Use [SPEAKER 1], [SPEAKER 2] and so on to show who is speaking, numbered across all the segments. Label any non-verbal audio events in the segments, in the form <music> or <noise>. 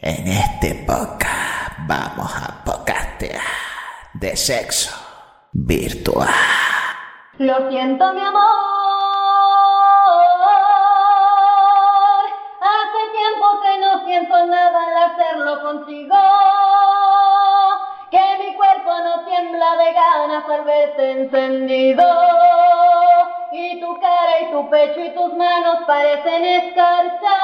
[SPEAKER 1] En este podcast vamos a podcastear de sexo virtual.
[SPEAKER 2] Lo siento, mi amor. Hace tiempo que no siento nada al hacerlo contigo. Que mi cuerpo no tiembla de ganas al verte encendido. Y tu cara y tu pecho y tus manos parecen escarchar.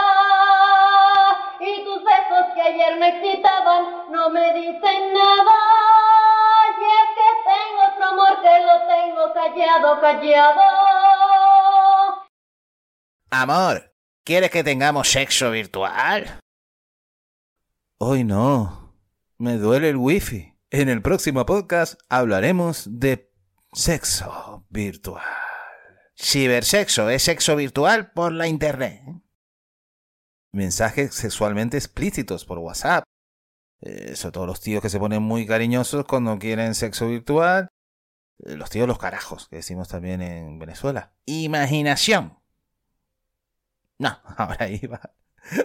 [SPEAKER 2] Ayer me excitaban no me dicen nada. Y es que tengo otro amor que lo tengo callado, callado.
[SPEAKER 1] Amor, ¿quieres que tengamos sexo virtual?
[SPEAKER 3] Hoy no. Me duele el wifi. En el próximo podcast hablaremos de sexo virtual.
[SPEAKER 1] Cibersexo es sexo virtual por la internet.
[SPEAKER 3] Mensajes sexualmente explícitos por WhatsApp. Eh, sobre todo los tíos que se ponen muy cariñosos cuando quieren sexo virtual. Eh, los tíos los carajos, que decimos también en Venezuela.
[SPEAKER 1] Imaginación.
[SPEAKER 3] No, <laughs> ahora iba.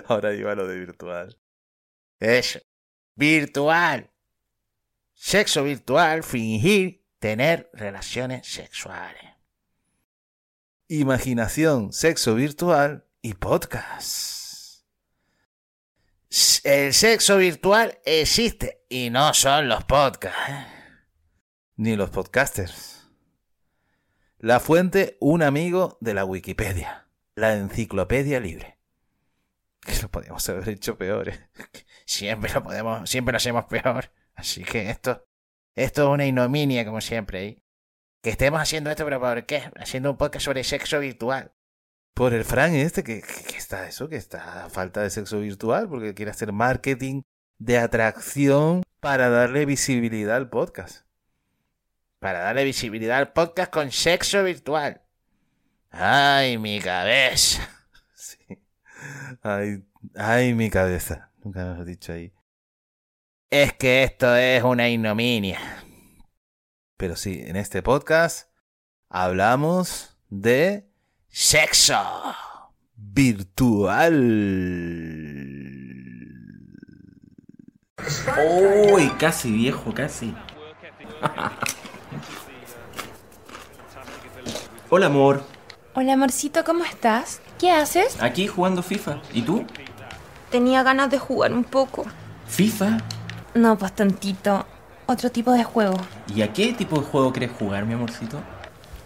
[SPEAKER 3] Ahora iba lo de virtual.
[SPEAKER 1] Eso. Virtual. Sexo virtual, fingir tener relaciones sexuales.
[SPEAKER 3] Imaginación, sexo virtual y podcast.
[SPEAKER 1] El sexo virtual existe y no son los podcasts. ¿eh?
[SPEAKER 3] Ni los podcasters. La fuente, un amigo de la Wikipedia. La enciclopedia libre. <laughs> Que lo podíamos haber hecho peor. ¿eh? <laughs>
[SPEAKER 1] Siempre lo podemos, siempre lo hacemos peor. Así que esto, esto es una ignominia como siempre. ¿eh? Que estemos haciendo esto, pero ¿por qué? Haciendo un podcast sobre sexo virtual.
[SPEAKER 3] Por el Fran este, que, que, está eso, que está a falta de sexo virtual, porque quiere hacer marketing de atracción para darle visibilidad al podcast.
[SPEAKER 1] Para darle visibilidad al podcast con sexo virtual. Ay, mi cabeza. <laughs>
[SPEAKER 3] Sí. Ay, ay, mi cabeza. Nunca me has dicho ahí.
[SPEAKER 1] Es que esto es una ignominia.
[SPEAKER 3] Pero sí, en este podcast hablamos de
[SPEAKER 1] sexo
[SPEAKER 3] virtual.
[SPEAKER 4] Uy, casi viejo, casi. <laughs> Hola, amor.
[SPEAKER 5] Hola, amorcito, ¿cómo estás? ¿Qué haces?
[SPEAKER 4] Aquí jugando FIFA. ¿Y tú?
[SPEAKER 5] Tenía ganas de jugar un poco.
[SPEAKER 4] ¿FIFA?
[SPEAKER 5] No, pues tantito. Otro tipo de juego.
[SPEAKER 4] ¿Y a qué tipo de juego quieres jugar, mi amorcito?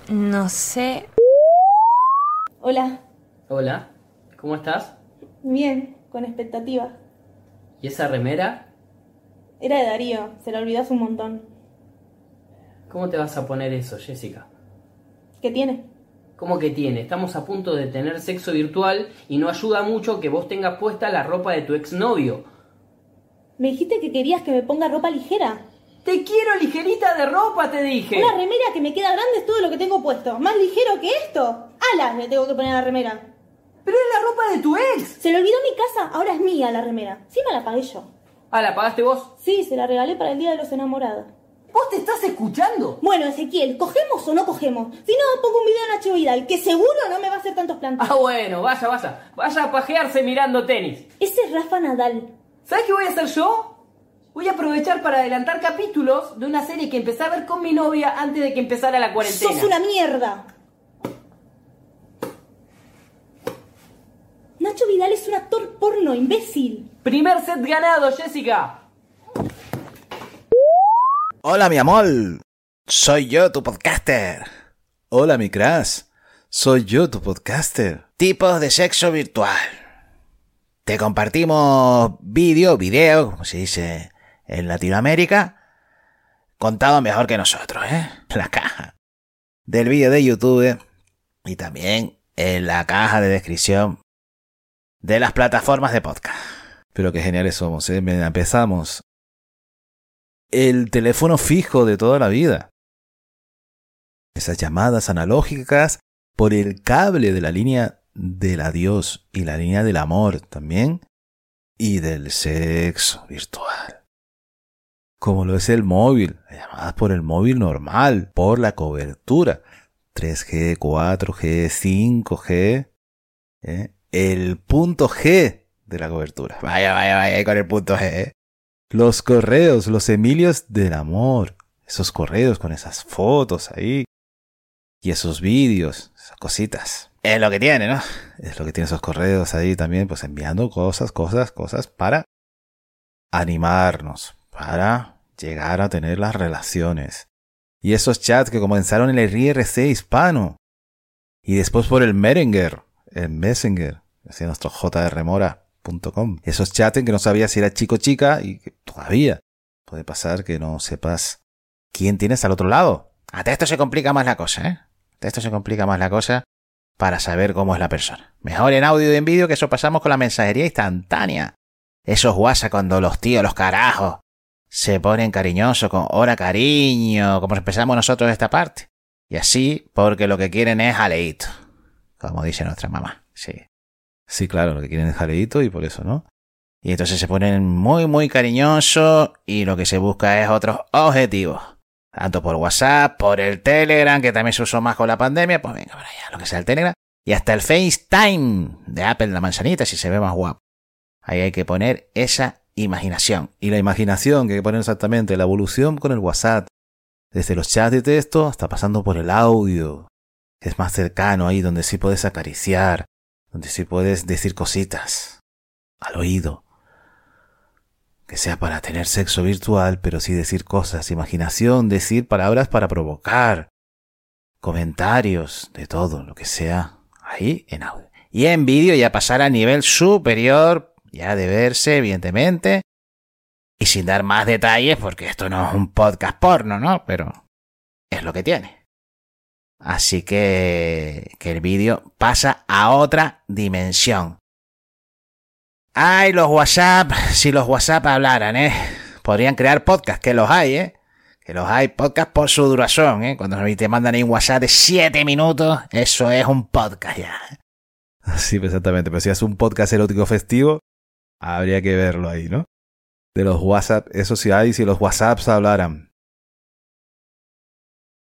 [SPEAKER 5] No sé.
[SPEAKER 6] Hola,
[SPEAKER 7] Hola, ¿cómo estás?
[SPEAKER 6] bien, con expectativa.
[SPEAKER 7] ¿Y esa remera?
[SPEAKER 6] Era de Darío, se la olvidó hace un montón.
[SPEAKER 7] ¿Cómo te vas a poner eso, Jessica?
[SPEAKER 6] ¿Qué tiene?
[SPEAKER 7] ¿Cómo que tiene? Estamos a punto de tener sexo virtual y no ayuda mucho que vos tengas puesta la ropa de tu exnovio.
[SPEAKER 6] Me dijiste que querías que me ponga ropa ligera.
[SPEAKER 7] ¡Te quiero ligerita de ropa, te dije!
[SPEAKER 6] Una remera que me queda grande es todo lo que tengo puesto. ¿Más ligero que esto? ¡Alas le tengo que poner a la remera!
[SPEAKER 7] ¡Pero es la ropa de tu ex!
[SPEAKER 6] Se le olvidó mi casa, ahora es mía la remera. Encima la pagué yo.
[SPEAKER 7] Ah, ¿la pagaste vos?
[SPEAKER 6] Sí, se la regalé para el Día de los Enamorados.
[SPEAKER 7] ¿Vos te estás escuchando?
[SPEAKER 6] Bueno, Ezequiel, ¿cogemos o no cogemos? Si no, pongo un video en Nacho Vidal, que seguro no me va a hacer tantos plantes.
[SPEAKER 7] Ah, bueno, vaya, vaya. Vaya a pajearse mirando tenis.
[SPEAKER 6] Ese es Rafa Nadal.
[SPEAKER 7] ¿Sabes qué voy a hacer yo? Voy a aprovechar para adelantar capítulos de una serie que empecé a ver con mi novia antes de que empezara la cuarentena.
[SPEAKER 6] ¡Sos una mierda! Nacho Vidal es un actor porno, imbécil.
[SPEAKER 7] Primer set ganado, Jessica.
[SPEAKER 1] Hola, mi amor. Soy yo, tu podcaster.
[SPEAKER 3] Hola, mi crash. Soy yo, tu podcaster.
[SPEAKER 1] Tipos de sexo virtual. Te compartimos vídeo, video, como se dice en Latinoamérica, contado mejor que nosotros, ¿eh? <laughs> La caja del vídeo de YouTube y también en la caja de descripción de las plataformas de podcast.
[SPEAKER 3] Pero qué geniales somos, ¿eh? Empezamos. El teléfono fijo de toda la vida. Esas llamadas analógicas por el cable de la línea del adiós y la línea del amor también. Y del sexo virtual. Como lo es el móvil, llamadas por el móvil normal, por la cobertura. 3G, 4G, 5G. ¿eh? El punto G
[SPEAKER 8] de la cobertura.
[SPEAKER 3] Vaya, vaya, vaya, con el punto G. ¿eh?
[SPEAKER 8] Los correos, los Emilios del amor. Esos correos con esas fotos ahí. Y esos vídeos, esas cositas.
[SPEAKER 3] Es lo que tiene, ¿no?
[SPEAKER 8] Es lo que tiene esos correos ahí también, pues enviando cosas, cosas, cosas para animarnos, para llegar a tener las relaciones. Y esos chats que comenzaron en el IRC hispano. Y después por el Merenger, el Messenger, así nuestro jrmora.com. Esos chats en que no sabías si era chico o chica y que todavía puede pasar que no sepas quién tienes al otro lado.
[SPEAKER 3] Hasta esto se complica más la cosa, ¿eh? Hasta esto se complica más la cosa para saber cómo es la persona. Mejor en audio y en vídeo que eso pasamos con la mensajería instantánea. Esos WhatsApp cuando los tíos, los carajos, se ponen cariñosos con hora cariño, como empezamos nosotros esta parte. Y así, porque lo que quieren es jaleíto. Como dice nuestra mamá. Sí.
[SPEAKER 8] Sí, claro, lo que quieren es jaleíto y por eso, ¿no?
[SPEAKER 3] Y entonces se ponen muy, muy cariñosos y lo que se busca es otros objetivos. Tanto por WhatsApp, por el Telegram, que también se usó más con la pandemia, pues venga para allá, lo que sea el Telegram. Y hasta el FaceTime de Apple, la manzanita, si se ve más guapo. Ahí hay que poner esa imaginación.
[SPEAKER 8] Y la imaginación que poner exactamente, la evolución con el WhatsApp. Desde los chats de texto hasta pasando por el audio. Es más cercano ahí donde sí puedes acariciar, donde sí puedes decir cositas al oído. Que sea para tener sexo virtual, pero sí decir cosas, imaginación, decir palabras para provocar, comentarios, de todo, lo que sea, ahí en audio.
[SPEAKER 3] Y en vídeo ya pasar a nivel superior, ya de verse, evidentemente. Y sin dar más detalles, porque esto no es un podcast porno, ¿no? Pero es lo que tiene. Así que, que el vídeo pasa a otra dimensión. Ay, los WhatsApp, si los WhatsApp hablaran, ¿eh? Podrían crear podcast, que los hay, ¿eh? Que los hay, podcast por su duración, ¿eh? Cuando te mandan un WhatsApp de 7 minutos, eso es un podcast ya. <laughs>
[SPEAKER 8] Sí, exactamente. Pero si es un podcast erótico festivo, habría que verlo ahí, ¿no? De los WhatsApp, eso sí hay, si los WhatsApps hablaran.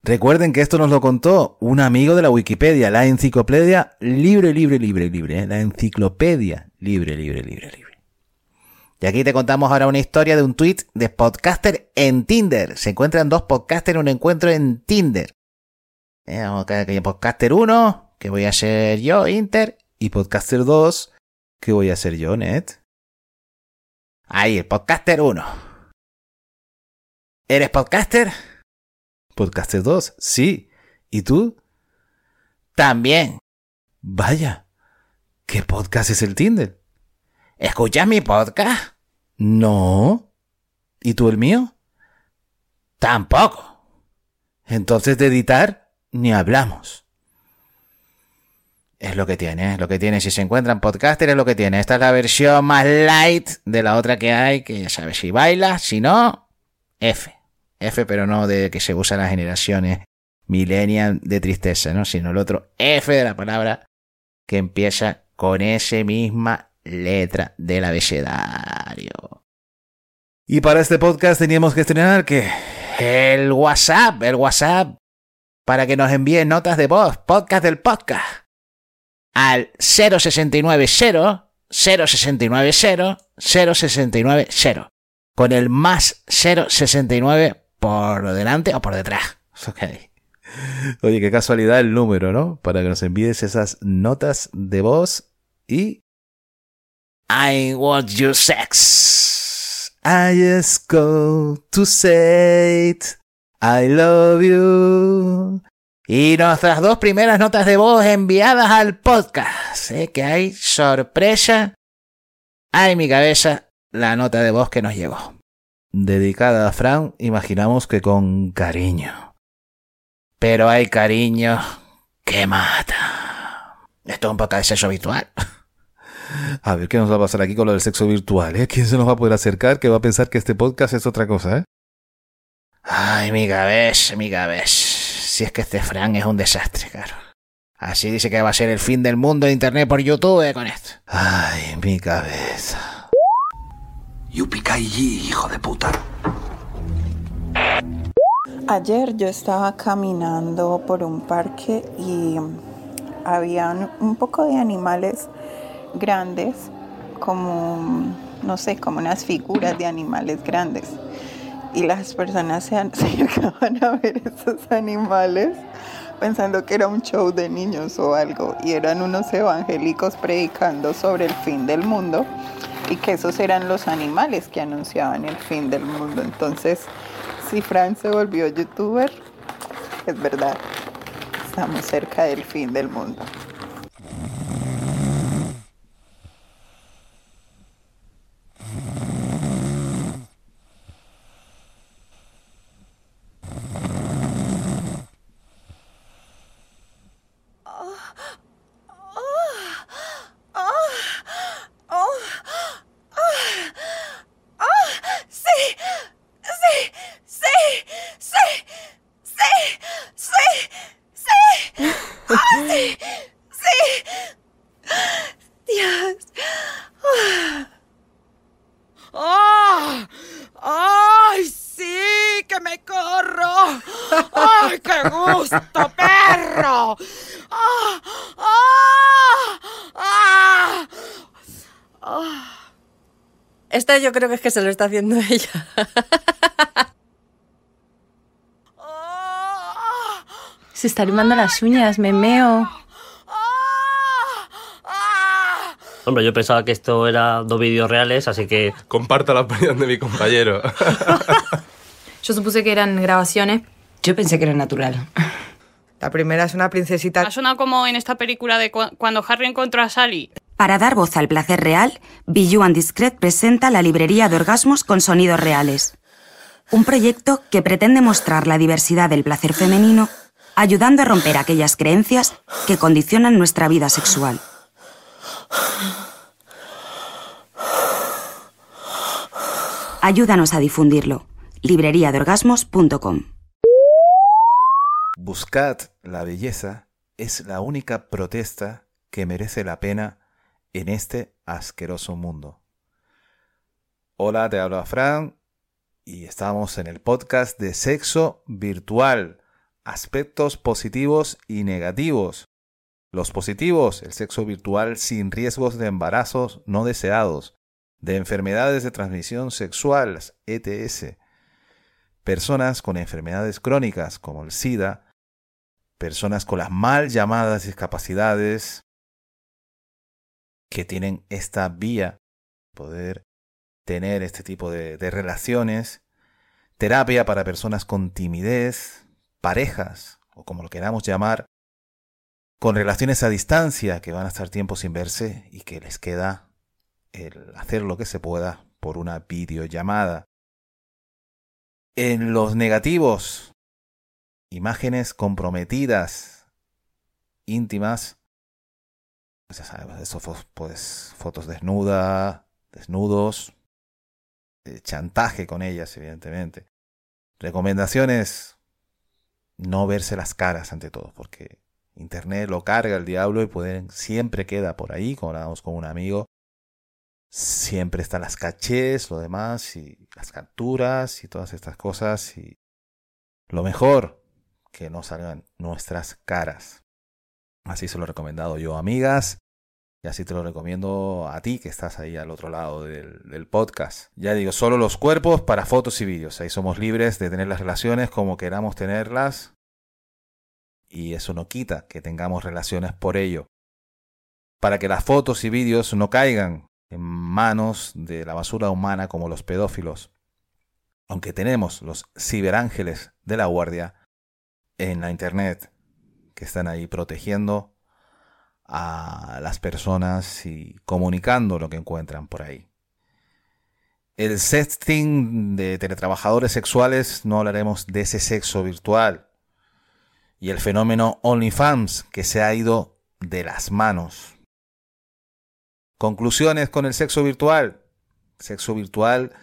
[SPEAKER 8] Recuerden que esto nos lo contó un amigo de la Wikipedia, la enciclopedia libre, libre, libre, libre, ¿eh? la enciclopedia libre, libre, libre, libre.
[SPEAKER 3] Y aquí te contamos ahora una historia de un tweet de podcaster en Tinder. Se encuentran dos podcasters en un encuentro en Tinder. Eh, podcaster 1, que voy a ser yo, Inter,
[SPEAKER 8] y podcaster 2, que voy a ser yo, Net.
[SPEAKER 3] Ahí, el podcaster 1. ¿Eres podcaster?
[SPEAKER 8] Podcaster 2, sí. ¿Y tú?
[SPEAKER 3] También.
[SPEAKER 8] Vaya. ¿Qué podcast es el Tinder?
[SPEAKER 3] ¿Escuchas mi podcast?
[SPEAKER 8] No. ¿Y tú el mío?
[SPEAKER 3] Tampoco.
[SPEAKER 8] Entonces de editar ni hablamos.
[SPEAKER 3] Es lo que tiene, es lo que tiene. Si se encuentran podcasters es lo que tiene. Esta es la versión más light de la otra que hay, que ya sabes, si baila, si no, F. F, pero no de que se usa en las generaciones millennial de tristeza, ¿no? Sino el otro F de la palabra que empieza con esa misma letra del abecedario.
[SPEAKER 8] Y para este podcast teníamos que estrenar que
[SPEAKER 3] el WhatsApp, el WhatsApp, para que nos envíen notas de voz, podcast del podcast, al 0690 0690 0690 con el más 069 por delante o por detrás. <laughs> Okay.
[SPEAKER 8] Oye, qué casualidad el número, ¿no? Para que nos envíes esas notas de voz y...
[SPEAKER 3] I want your sex.
[SPEAKER 8] I just go to say it. I love you.
[SPEAKER 3] Y nuestras dos primeras notas de voz enviadas al podcast. ¿eh? Que hay sorpresa. Hay en mi cabeza la nota de voz que nos llegó.
[SPEAKER 8] Dedicada a Fran, imaginamos que con cariño.
[SPEAKER 3] Pero hay cariño que mata. Esto es un poco de sexo virtual. <laughs>
[SPEAKER 8] A ver qué nos va a pasar aquí con lo del sexo virtual, ¿eh? ¿Quién se nos va a poder acercar que va a pensar que este podcast es otra cosa, eh?
[SPEAKER 3] Ay, mi cabeza, mi cabeza. Si es que este Fran es un desastre, claro. Así dice que va a ser el fin del mundo de internet por YouTube con esto.
[SPEAKER 8] Ay, mi cabeza.
[SPEAKER 9] Yupicayi, hijo de puta.
[SPEAKER 10] Ayer yo estaba caminando por un parque y habían un poco de animales grandes como, no sé, como unas figuras de animales grandes. Y las personas se <laughs> acercaban a ver esos animales pensando que era un show de niños o algo. Y eran unos evangélicos predicando sobre el fin del mundo y que esos eran los animales que anunciaban el fin del mundo. Entonces, si Fran se volvió youtuber, es verdad, estamos cerca del fin del mundo.
[SPEAKER 11] Sí, sí, sí, sí, sí, sí, sí, ¡Ah, sí. Dios. ¡Ah! ¡Ay, sí! ¡Que me corro! ¡Ay, qué gusto, perro! ¡Ah! ¡Ah! ¡Ah! ¡Ah!
[SPEAKER 12] Esta yo creo que es que se lo está haciendo ella.
[SPEAKER 5] Se está limando las uñas, me meo.
[SPEAKER 13] Hombre, yo pensaba que esto era dos vídeos reales, así que...
[SPEAKER 3] Comparto la opinión de mi compañero. <laughs>
[SPEAKER 14] Yo supuse que eran grabaciones.
[SPEAKER 7] Yo pensé que era natural.
[SPEAKER 15] La primera es una princesita.
[SPEAKER 16] Ha sonado como en esta película de cu- cuando Harry encontró a Sally.
[SPEAKER 17] Para dar voz al placer real, Bijou and Discret presenta la librería de orgasmos con sonidos reales. Un proyecto que pretende mostrar la diversidad del placer femenino, ayudando a romper aquellas creencias que condicionan nuestra vida sexual. Ayúdanos a difundirlo. libreriadeorgasmos.com
[SPEAKER 3] Buscad la belleza es la única protesta que merece la pena en este asqueroso mundo. Hola, te habla Fran y estamos en el podcast de sexo virtual, aspectos positivos y negativos. Los positivos, el sexo virtual sin riesgos de embarazos no deseados, de enfermedades de transmisión sexual, ETS, personas con enfermedades crónicas como el SIDA, personas con las mal llamadas discapacidades que tienen esta vía, poder tener este tipo de, de relaciones, terapia para personas con timidez, parejas, o como lo queramos llamar, con relaciones a distancia que van a estar tiempo sin verse y que les queda el hacer lo que se pueda por una videollamada. En los negativos, imágenes comprometidas, íntimas, pues ya sabes, eso, pues, fotos desnuda, desnudos, eh, chantaje con ellas, evidentemente. Recomendaciones, no verse las caras ante todo, porque Internet lo carga el diablo y pueden, siempre queda por ahí, como hablábamos con un amigo, siempre están las cachés, lo demás, y las capturas y todas estas cosas, y lo mejor, que no salgan nuestras caras. Así se lo he recomendado yo, amigas. Y así te lo recomiendo a ti que estás ahí al otro lado del, del podcast. Ya digo, solo los cuerpos para fotos y vídeos. Ahí somos libres de tener las relaciones como queramos tenerlas. Y eso no quita que tengamos relaciones por ello. Para que las fotos y vídeos no caigan en manos de la basura humana como los pedófilos. Aunque tenemos los ciberángeles de la guardia en la internet que están ahí protegiendo a las personas y comunicando lo que encuentran por ahí. El sexting de teletrabajadores sexuales, no hablaremos de ese sexo virtual. Y el fenómeno OnlyFans, que se ha ido de las manos. Conclusiones con el sexo virtual. Sexo virtual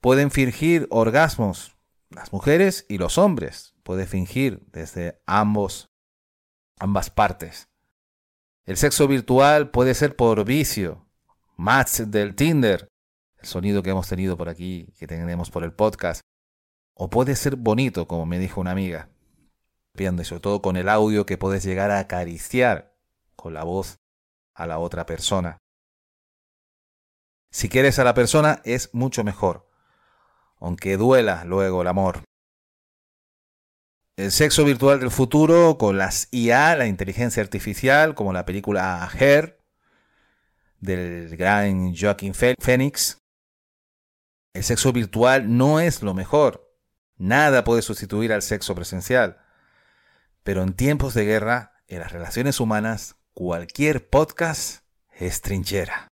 [SPEAKER 3] pueden fingir orgasmos, las mujeres y los hombres. Puede fingir desde ambos, ambas partes. El sexo virtual puede ser por vicio, match del Tinder, el sonido que hemos tenido por aquí, que tenemos por el podcast, o puede ser bonito, como me dijo una amiga, y sobre todo con el audio que puedes llegar a acariciar con la voz a la otra persona. Si quieres a la persona es mucho mejor, aunque duela luego el amor. El sexo virtual del futuro con las IA, la inteligencia artificial, como la película Her del gran Joaquin Phoenix. El sexo virtual no es lo mejor. Nada puede sustituir al sexo presencial. Pero en tiempos de guerra, en las relaciones humanas, cualquier podcast es trinchera.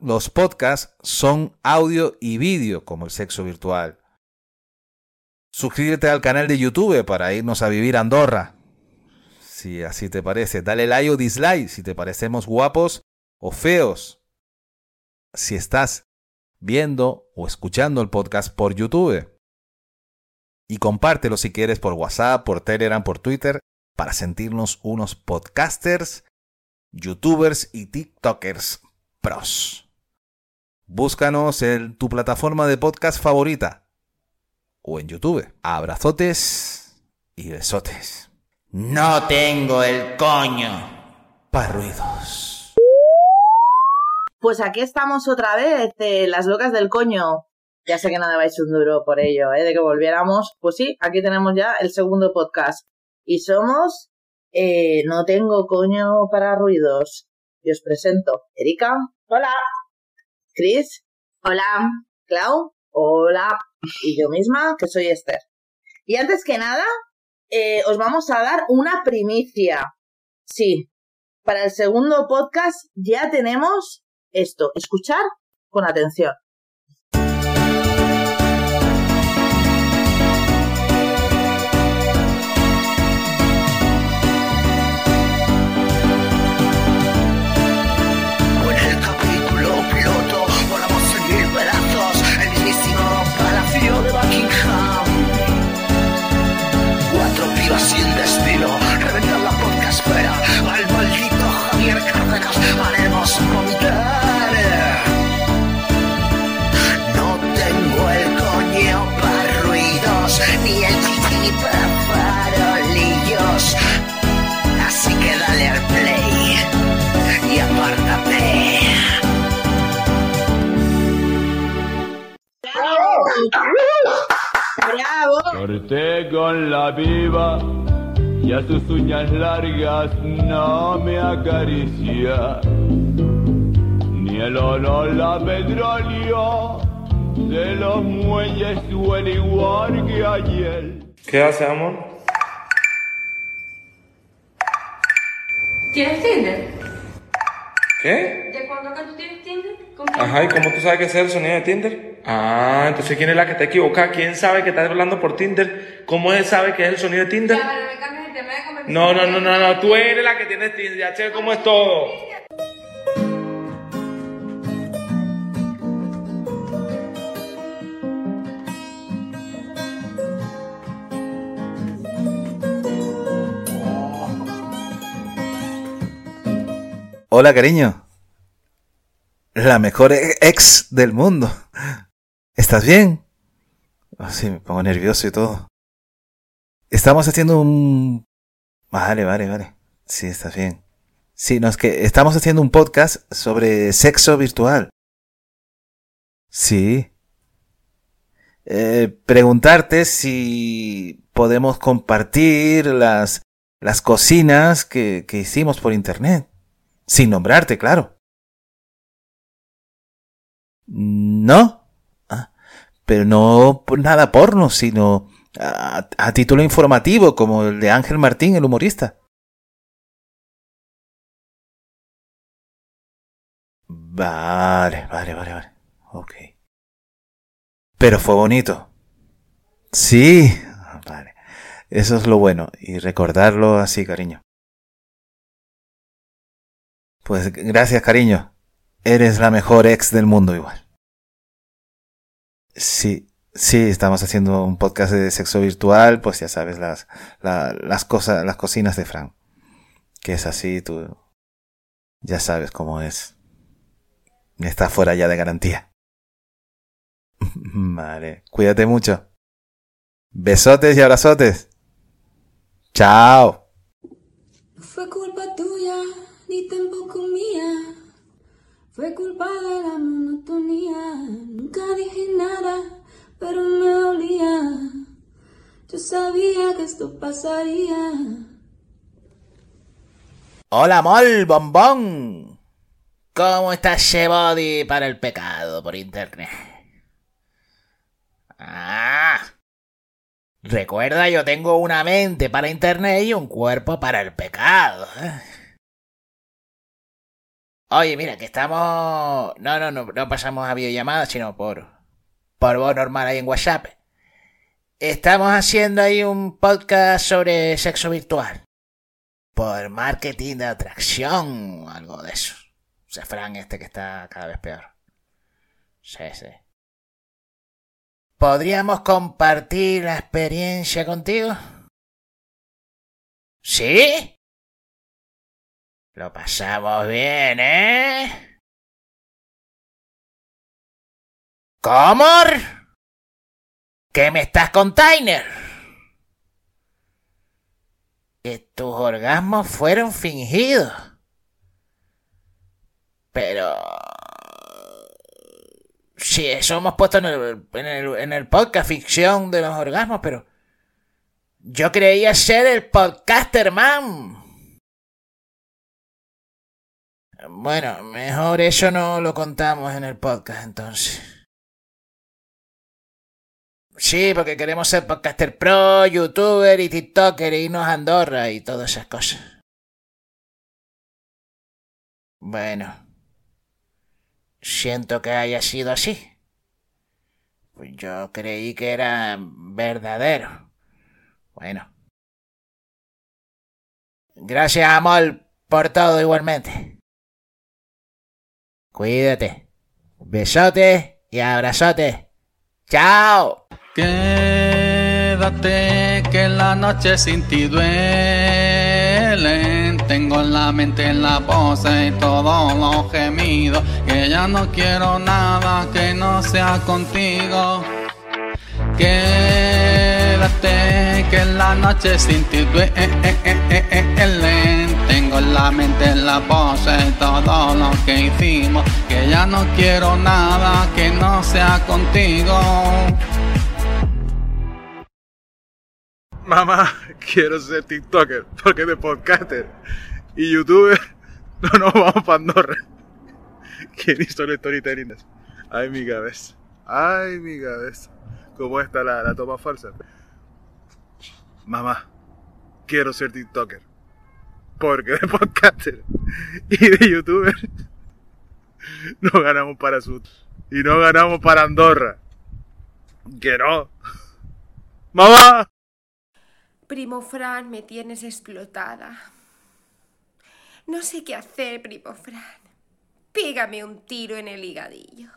[SPEAKER 3] Los podcasts son audio y vídeo como el sexo virtual. Suscríbete al canal de YouTube para irnos a vivir a Andorra. Si así te parece, dale like o dislike si te parecemos guapos o feos. Si estás viendo o escuchando el podcast por YouTube. Y compártelo si quieres por WhatsApp, por Telegram, por Twitter, para sentirnos unos podcasters, youtubers y tiktokers pros. Búscanos en tu plataforma de podcast favorita o en YouTube. Abrazotes y besotes.
[SPEAKER 1] No tengo el coño.
[SPEAKER 3] para ruidos.
[SPEAKER 18] Pues aquí estamos otra vez, eh, las locas del coño. Ya sé que no vais un duro por ello, ¿eh? de que volviéramos. Pues sí, aquí tenemos ya el segundo podcast. Y somos eh, No tengo coño para ruidos. Y os presento Erika. Hola. Chris. Hola. Clau. Hola. Y yo misma, que soy Esther. Y antes que nada, eh, os vamos a dar una primicia. Sí, para el segundo podcast ya tenemos esto. Escuchar con atención.
[SPEAKER 19] Haremos vomitar. No tengo el coño para ruidos ni el chichi para farolillos. Así que dale al play y apártate.
[SPEAKER 18] ¡Bravo!
[SPEAKER 20] Corté con la viva y a sus uñas largas no me acaricia. Ni el olor a petróleo de los muelles huele igual que ayer.
[SPEAKER 21] ¿Qué hace, amor?
[SPEAKER 22] ¿Tienes Tinder?
[SPEAKER 21] ¿Qué?
[SPEAKER 22] ¿De cuándo acá tú tienes Tinder? ¿Con quién?
[SPEAKER 21] Ajá, ¿y cómo tú sabes que ese es el sonido de Tinder? Ah, entonces ¿quién es la que está equivocada? ¿Quién sabe que estás hablando por Tinder? ¿Cómo él sabe que es el sonido de Tinder?
[SPEAKER 22] Ya, pero me de conversación.
[SPEAKER 21] No, no, no, no, no, tú eres la que tiene Tinder, ya sé cómo es todo.
[SPEAKER 3] Hola, cariño. La mejor e- ex del mundo. ¿Estás bien? Ah, sí, me pongo nervioso y todo. Estamos haciendo un... Vale, vale, vale. Sí, estás bien. Sí, no, es que estamos haciendo un podcast sobre sexo virtual. Sí. Eh, preguntarte si podemos compartir las, las cocinas que, que hicimos por internet. Sin nombrarte, claro. No. Ah, pero no nada porno, sino a, título informativo, como el de Ángel Martín, el humorista. Vale, vale, vale, vale. Ok. Pero fue bonito. Sí. Vale. Eso es lo bueno. Y recordarlo así, cariño. Pues gracias, cariño. Eres la mejor ex del mundo igual. Sí, sí, estamos haciendo un podcast de sexo virtual, pues ya sabes las, la- las cosas, las cocinas de Fran. Que es así, tú ya sabes cómo es. Está fuera ya de garantía. <laughs> Vale, cuídate mucho. Besotes y abrazotes. Chao.
[SPEAKER 23] Fue culpa tuya, ni tampoco mía.
[SPEAKER 22] Fue culpa de la monotonía. Nunca dije nada, pero me dolía. Yo sabía que esto pasaría.
[SPEAKER 3] Hola, mol, bombón. ¿Cómo está ese body para el pecado por internet? Ah. Recuerda, yo tengo una mente para internet y un cuerpo para el pecado. ¿eh? Oye, mira, que estamos... No, no, no, no pasamos a videollamada, sino por... Por voz normal ahí en WhatsApp. Estamos haciendo ahí un podcast sobre sexo virtual. Por marketing de atracción algo de eso. O sea, Fran este que está cada vez peor. Sí, sí. ¿Podríamos compartir la experiencia contigo? ¿Sí? Lo pasamos bien, ¿eh? ¿Cómo? ¿Qué me estás container? Que tus orgasmos fueron fingidos. Pero... Sí, eso hemos puesto en el, en el, en el podcast ficción de los orgasmos, pero... Yo creía ser el podcaster man. Bueno, mejor eso no lo contamos en el podcast entonces. Sí, porque queremos ser podcaster pro, youtuber y tiktoker e irnos a Andorra y todas esas cosas. Bueno. Siento que haya sido así. Pues yo creí que era verdadero. Bueno. Gracias, Amol, por todo igualmente. Cuídate. Besote y abrazote. ¡Chao!
[SPEAKER 23] Quédate que la noche sin ti duele. Tengo la mente en la pose y todos los gemidos. Que ya no quiero nada que no sea contigo. Quédate que la noche sin ti duele. Tengo la mente en la pose y todo lo que hicimos. Que ya no quiero nada que no sea contigo.
[SPEAKER 21] Mamá, quiero ser TikToker, porque de podcaster y YouTuber <laughs> no nos vamos para Andorra. ¿Quién hizo el storytelling? Ay, mi cabeza. Ay, mi cabeza. ¿Cómo está la, la toma falsa? Mamá, quiero ser TikToker. Porque de podcaster y de YouTuber <laughs> no ganamos para Sud. Y no ganamos para Andorra. Que no. ¡Mamá!
[SPEAKER 24] Primo Fran, me tienes explotada. No sé qué hacer, primo Fran. Pégame un tiro en el higadillo.